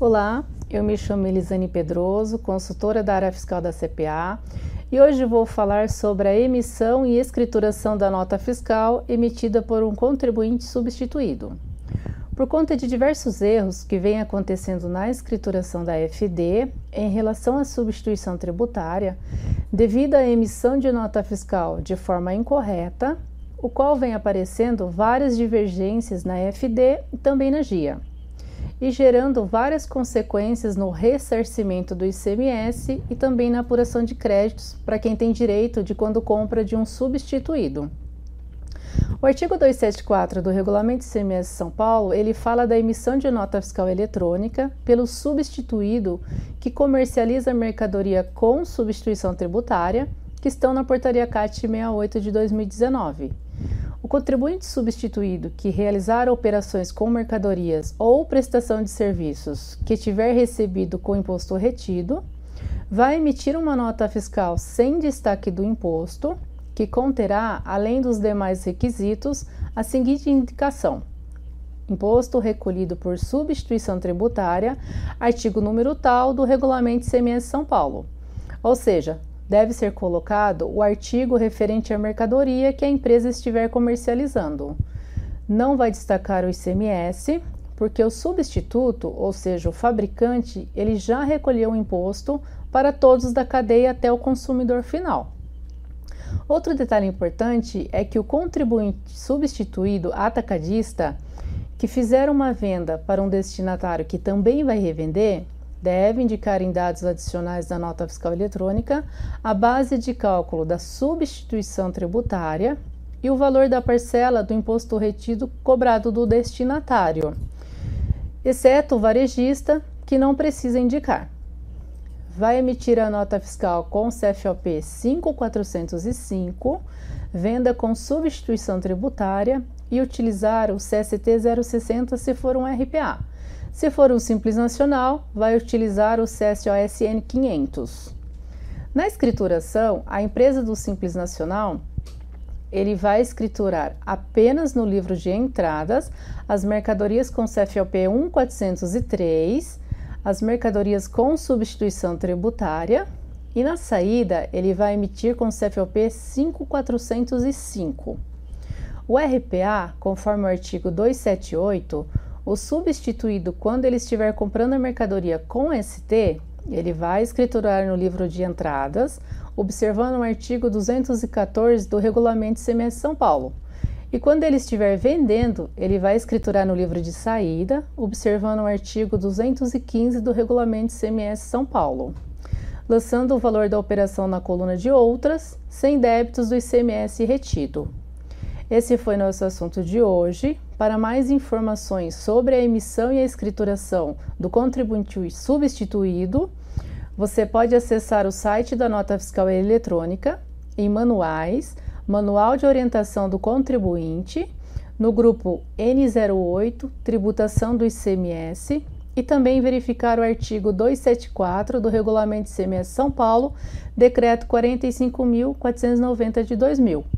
Olá, eu me chamo Elisane Pedroso, consultora da área fiscal da CPA, e hoje vou falar sobre a emissão e escrituração da nota fiscal emitida por um contribuinte substituído. Por conta de diversos erros que vêm acontecendo na escrituração da FD em relação à substituição tributária, devido à emissão de nota fiscal de forma incorreta, o qual vem aparecendo várias divergências na FD e também na GIA e gerando várias consequências no ressarcimento do ICMS e também na apuração de créditos para quem tem direito de quando compra de um substituído. O artigo 274 do Regulamento ICMS São Paulo, ele fala da emissão de nota fiscal eletrônica pelo substituído que comercializa mercadoria com substituição tributária, que estão na portaria CAT 68 de 2019. O contribuinte substituído que realizar operações com mercadorias ou prestação de serviços que tiver recebido com imposto retido, vai emitir uma nota fiscal sem destaque do imposto, que conterá, além dos demais requisitos, a seguinte indicação: imposto recolhido por substituição tributária, artigo número tal do Regulamento ICMS São Paulo. Ou seja, deve ser colocado o artigo referente à mercadoria que a empresa estiver comercializando. Não vai destacar o ICMS, porque o substituto, ou seja, o fabricante, ele já recolheu o imposto para todos da cadeia até o consumidor final. Outro detalhe importante é que o contribuinte substituído atacadista que fizer uma venda para um destinatário que também vai revender, deve indicar em dados adicionais da nota fiscal eletrônica a base de cálculo da substituição tributária e o valor da parcela do imposto retido cobrado do destinatário, exceto o varejista, que não precisa indicar. Vai emitir a nota fiscal com CFOP 5405, venda com substituição tributária e utilizar o CST 060 se for um RPA se for um Simples Nacional, vai utilizar o CSOSN 500. Na escrituração, a empresa do Simples Nacional ele vai escriturar apenas no livro de entradas as mercadorias com CFOP 1403, as mercadorias com substituição tributária e na saída ele vai emitir com CFOP 5405. O RPA, conforme o artigo 278, o substituído, quando ele estiver comprando a mercadoria com ST, ele vai escriturar no livro de entradas, observando o artigo 214 do Regulamento ICMS São Paulo. E quando ele estiver vendendo, ele vai escriturar no livro de saída, observando o artigo 215 do Regulamento ICMS São Paulo, lançando o valor da operação na coluna de outras, sem débitos do ICMS retido. Esse foi nosso assunto de hoje. Para mais informações sobre a emissão e a escrituração do contribuinte substituído, você pode acessar o site da Nota Fiscal Eletrônica em Manuais, Manual de Orientação do Contribuinte, no grupo N08, Tributação do ICMS, e também verificar o artigo 274 do Regulamento ICMS São Paulo, Decreto 45.490 de 2000.